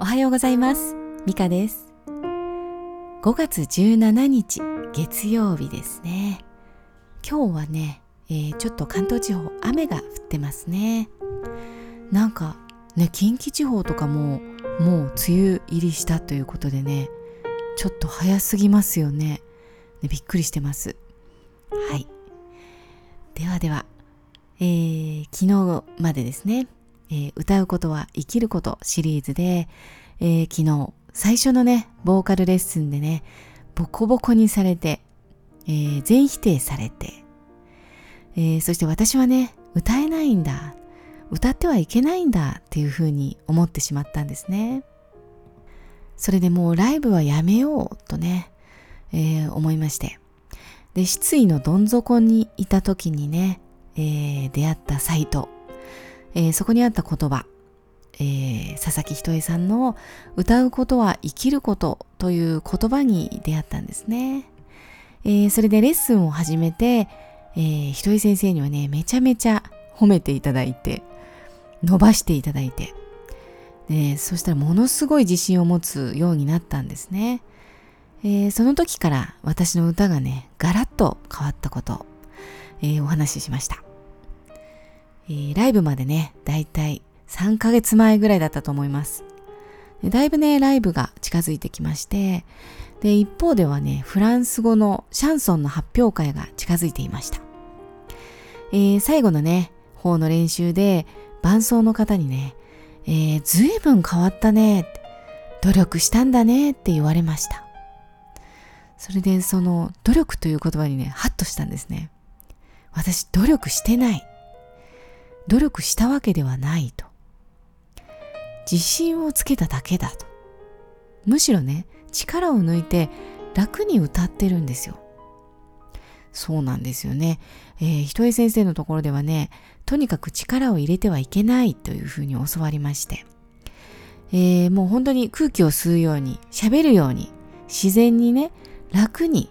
おはようございます。ミカです。5月17日月曜日ですね。今日はね、えーちょっと関東地方雨が降ってますね。なんかね、近畿地方とかももう梅雨入りしたということでね、ちょっと早すぎますよね。ねびっくりしてます。はい。ではでは、えー昨日までですね、えー歌うことは生きることシリーズで、えー昨日最初のね、ボーカルレッスンでね、ボコボコにされて、えー全否定されて、えーそして私はね、歌えないんだ、歌ってはいけないんだっていうふうに思ってしまったんですね。それでもうライブはやめようとね、えー思いまして。で、失意のどん底にいた時にね、えー出会ったサイト、えーそこにあった言葉、えー佐々木ひとえさんの歌うことは生きることという言葉に出会ったんですね。えーそれでレッスンを始めて、えーひとえ先生にはね、めちゃめちゃ褒めていただいて、伸ばしていただいて、でそしたらものすごい自信を持つようになったんですね。えーその時から私の歌がね、ガラッと変わったことを、えーお話ししました。えーライブまでね、だいたい3ヶ月前ぐらいだったと思います。だいぶね、ライブが近づいてきまして、で、一方ではね、フランス語のシャンソンの発表会が近づいていました。えー最後のね、方の練習で、伴奏の方にね、えー、ずいぶん変わったね、努力したんだねって言われました。それでその努力という言葉にね、ハッとしたんですね。私努力してない。努力したわけではないと。自信をつけただけだと。むしろね、力を抜いて楽に歌ってるんですよ。そうなんですよね。えー、ひとえ先生のところではね、とにかく力を入れてはいけないというふうに教わりまして、えーもう本当に空気を吸うように、喋るように、自然にね、楽に、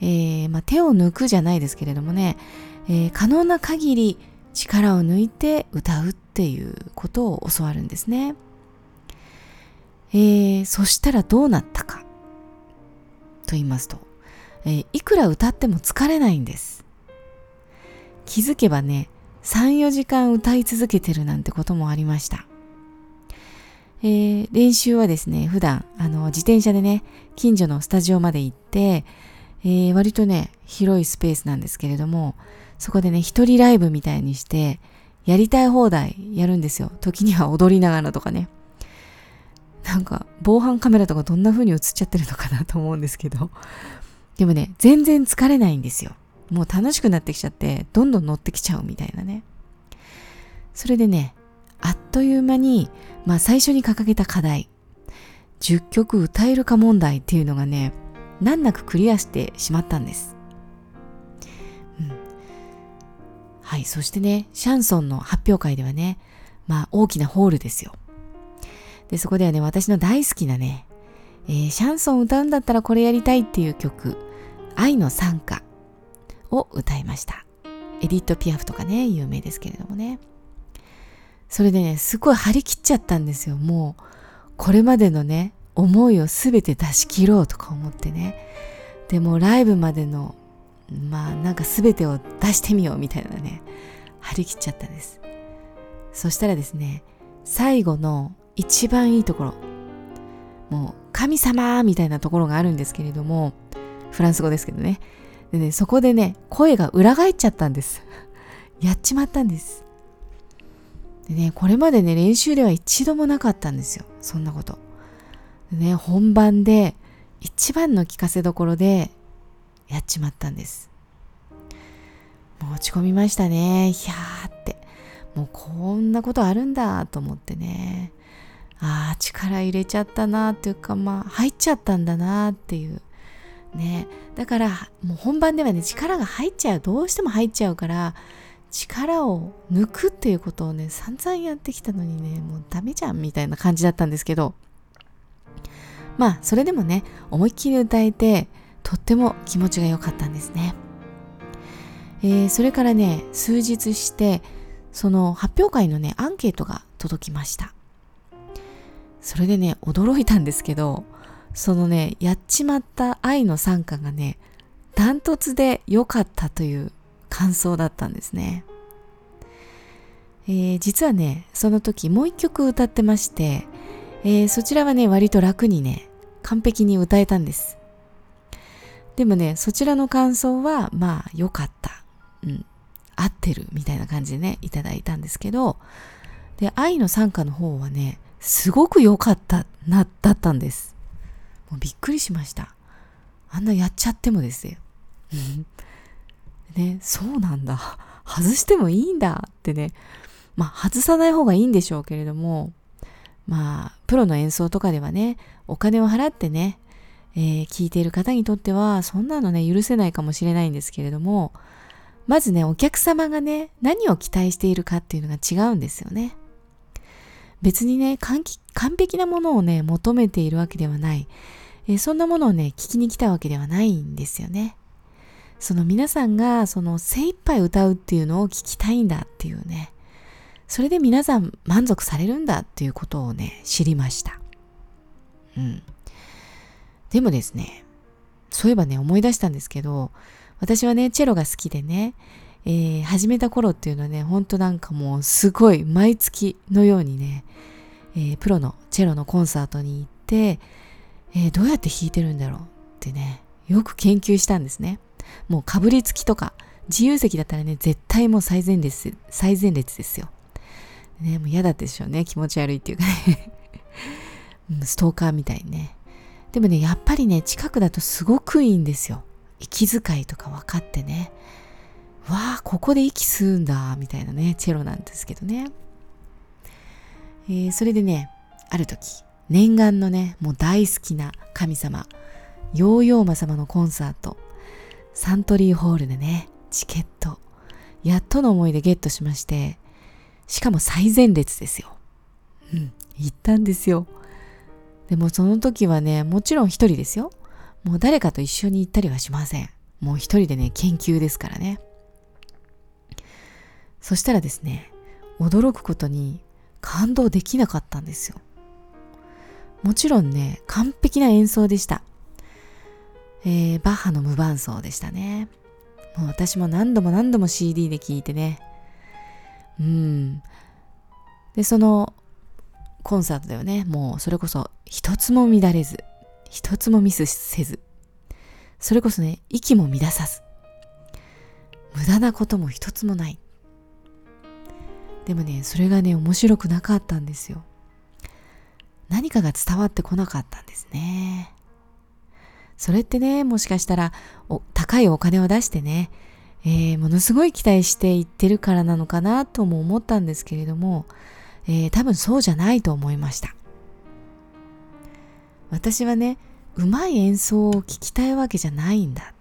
えーまあ、手を抜くじゃないですけれどもね、えー可能な限り力を抜いて歌うっていうことを教わるんですね。えーそしたらどうなったかと言いますと、えーいくら歌っても疲れないんです。気づけばね、3、4時間歌い続けてるなんてこともありました。えー練習はですね、普段、あの、自転車でね、近所のスタジオまで行って、えー割とね、広いスペースなんですけれども、そこでね、一人ライブみたいにして、やりたい放題やるんですよ。時には踊りながらとかね。なんか、防犯カメラとかどんな風に映っちゃってるのかなと思うんですけど。でもね、全然疲れないんですよ。もう楽しくなってきちゃって、どんどん乗ってきちゃうみたいなね。それでね、あっという間に、まあ最初に掲げた課題、10曲歌えるか問題っていうのがね、難なくクリアしてしまったんです。はい、そしてね、シャンソンの発表会ではね、まあ大きなホールですよ。で、そこではね、私の大好きなね、えーシャンソン歌うんだったらこれやりたいっていう曲、愛の賛歌を歌いました。エディット・ピアフとかね、有名ですけれどもね。それでね、すごい張り切っちゃったんですよ。もう、これまでのね、思いをすべて出し切ろうとか思ってね。でもライブまでの、まあなんかすべてを出してみようみたいなね、張り切っちゃったんです。そしたらですね、最後の一番いいところ、もう神様みたいなところがあるんですけれども、フランス語ですけどね。でね、そこでね、声が裏返っちゃったんです。やっちまったんです。でね、これまでね、練習では一度もなかったんですよ。そんなこと。でね、本番で一番の聞かせどころでやっちまったんです。もう落ち込みましたね。ひゃーって。もうこんなことあるんだと思ってね。ああ、力入れちゃったなっていうか、まあ、入っちゃったんだなっていう。ね。だから、もう本番ではね、力が入っちゃう。どうしても入っちゃうから、力を抜くっていうことをね、散々やってきたのにね、もうダメじゃんみたいな感じだったんですけど、まあ、それでもね、思いっきり歌えて、とっても気持ちが良かったんですね。えーそれからね、数日して、その発表会のね、アンケートが届きました。それでね驚いたんですけどそのねやっちまった愛の参加がねダントツで良かったという感想だったんですね、えー、実はねその時もう一曲歌ってまして、えー、そちらはね割と楽にね完璧に歌えたんです。でもねそちらの感想はまあ良かった。うん。合ってるみたいな感じでねいただいたんですけどで愛の参加の方はねすごく良かったなだったんです。もうびっくりしました。あんなやっちゃってもですよ。ねそうなんだ。外してもいいんだ。ってね。まあ外さない方がいいんでしょうけれどもまあプロの演奏とかではねお金を払ってね、えー、聞いている方にとってはそんなのね許せないかもしれないんですけれどもまずねお客様がね何を期待しているかっていうのが違うんですよね。別にね完璧なものをね求めているわけではない、え、そんなものをね聞きに来たわけではないんですよね。その皆さんがその精一杯歌うっていうのを聞きたいんだっていうね。それで皆さん満足されるんだっていうことをね知りました。うん。でもですねそういえばね思い出したんですけど私はねチェロが好きでね、えー、始めた頃っていうのはねほんとなんかもうすごい毎月のようにね、えー、プロのチェロのコンサートに行って、えー、どうやって弾いてるんだろうってねよく研究したんですねもうかぶりつきとか、自由席だったらね、絶対もう最前列、最前列ですよ。ね、もう嫌だったでしょうね。気持ち悪いっていうかね ストーカーみたいにね。でもね、やっぱりね、近くだとすごくいいんですよ。息遣いとか分かってね。わあ、ここで息吸うんだ、みたいなね、チェロなんですけどね。えー、それでね、ある時、念願のね、もう大好きな神様、ヨーヨーマ様のコンサート、サントリーホールでね、チケット、やっとの思いでゲットしまして、しかも最前列ですよ。うん、行ったんですよ。でもその時はね、もちろん一人ですよ。もう誰かと一緒に行ったりはしません。もう一人でね、研究ですからね。そしたらですね、驚くことに感動できなかったんですよ。もちろんね、完璧な演奏でした。えー、バッハの無伴奏でしたね。もう私も何度も何度も CD で聴いてね。うん。で、そのコンサートではね、もうそれこそ一つも乱れず、一つもミスせず、それこそね、息も乱さず、無駄なことも一つもない。でもね、それがね、面白くなかったんですよ。何かが伝わってこなかったんですね。それってね、もしかしたらお高いお金を出してね、えー、ものすごい期待していってるからなのかなとも思ったんですけれども、えー、多分そうじゃないと思いました。私はね、うまい演奏を聴きたいわけじゃないんだ。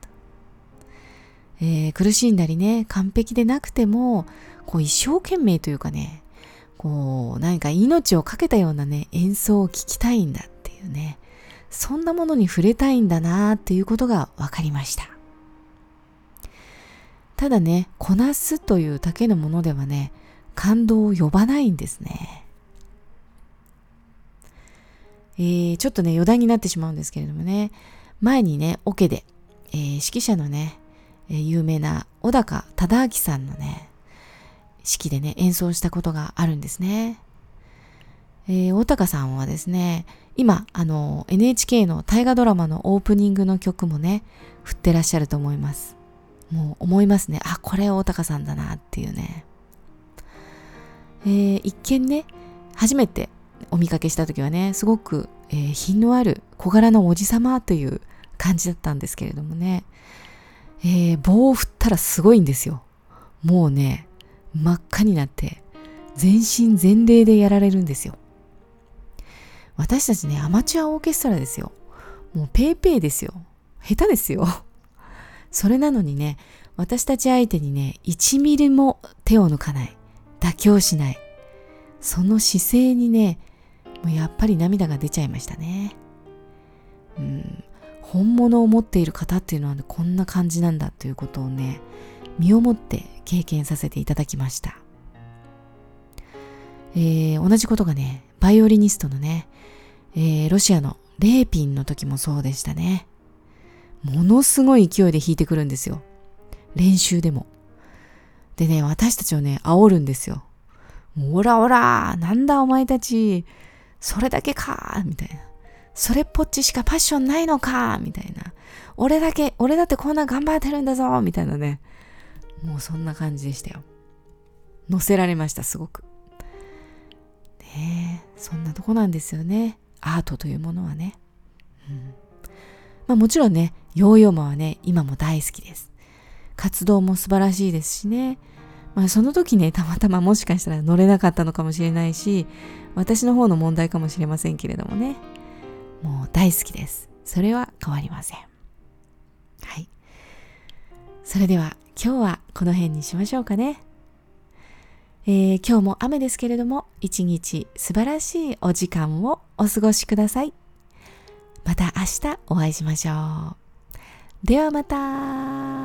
えー、苦しんだりね、完璧でなくても、こう一生懸命というかね、こう何か命を懸けたようなね、演奏を聴きたいんだっていうね、そんなものに触れたいんだなっていうことが分かりました。ただね、こなすというだけのものではね、感動を呼ばないんですね。えー、ちょっとね、余談になってしまうんですけれどもね、前にね、オケで、えー、指揮者のね、えー、有名な小高忠明さんのね、指揮でね、演奏したことがあるんですね。えー、大高さんはですね、今、あの、NHK の大河ドラマのオープニングの曲もね、振ってらっしゃると思います。もう思いますね。あ、これ大高さんだなっていうね。えー、一見ね、初めてお見かけした時はね、すごく、えー、品のある小柄なおじさまという感じだったんですけれどもね、えー、棒を振ったらすごいんですよ。もうね、真っ赤になって、全身全霊でやられるんですよ。私たちね、アマチュアオーケストラですよ。もうペーペーですよ。下手ですよ。それなのにね、私たち相手にね、1ミリも手を抜かない。妥協しない。その姿勢にね、もうやっぱり涙が出ちゃいましたね。うん、本物を持っている方っていうのは、ね、こんな感じなんだということをね、身をもって経験させていただきました。えー、同じことがね、バイオリニストのね、えー、ロシアのレーピンの時もそうでしたね。ものすごい勢いで弾いてくるんですよ。練習でも。でね、私たちをね、煽るんですよ。オラオラなんだお前たちそれだけか？みたいな。それっぽっちしかパッションないのか？みたいな。俺だけ、俺だってこんな頑張ってるんだぞ？みたいなね。もうそんな感じでしたよ。乗せられました、すごく。ねえ、そんなとこなんですよね。アートというものはね。うん。まあもちろんね、ヨーヨーマはね、今も大好きです。活動も素晴らしいですしね。まあその時ね、たまたまもしかしたら乗れなかったのかもしれないし、私の方の問題かもしれませんけれどもね。もう大好きです。それは変わりません。はい。それでは今日はこの辺にしましょうかね。えー、今日も雨ですけれども、一日素晴らしいお時間をお過ごしください。また明日お会いしましょう。ではまた。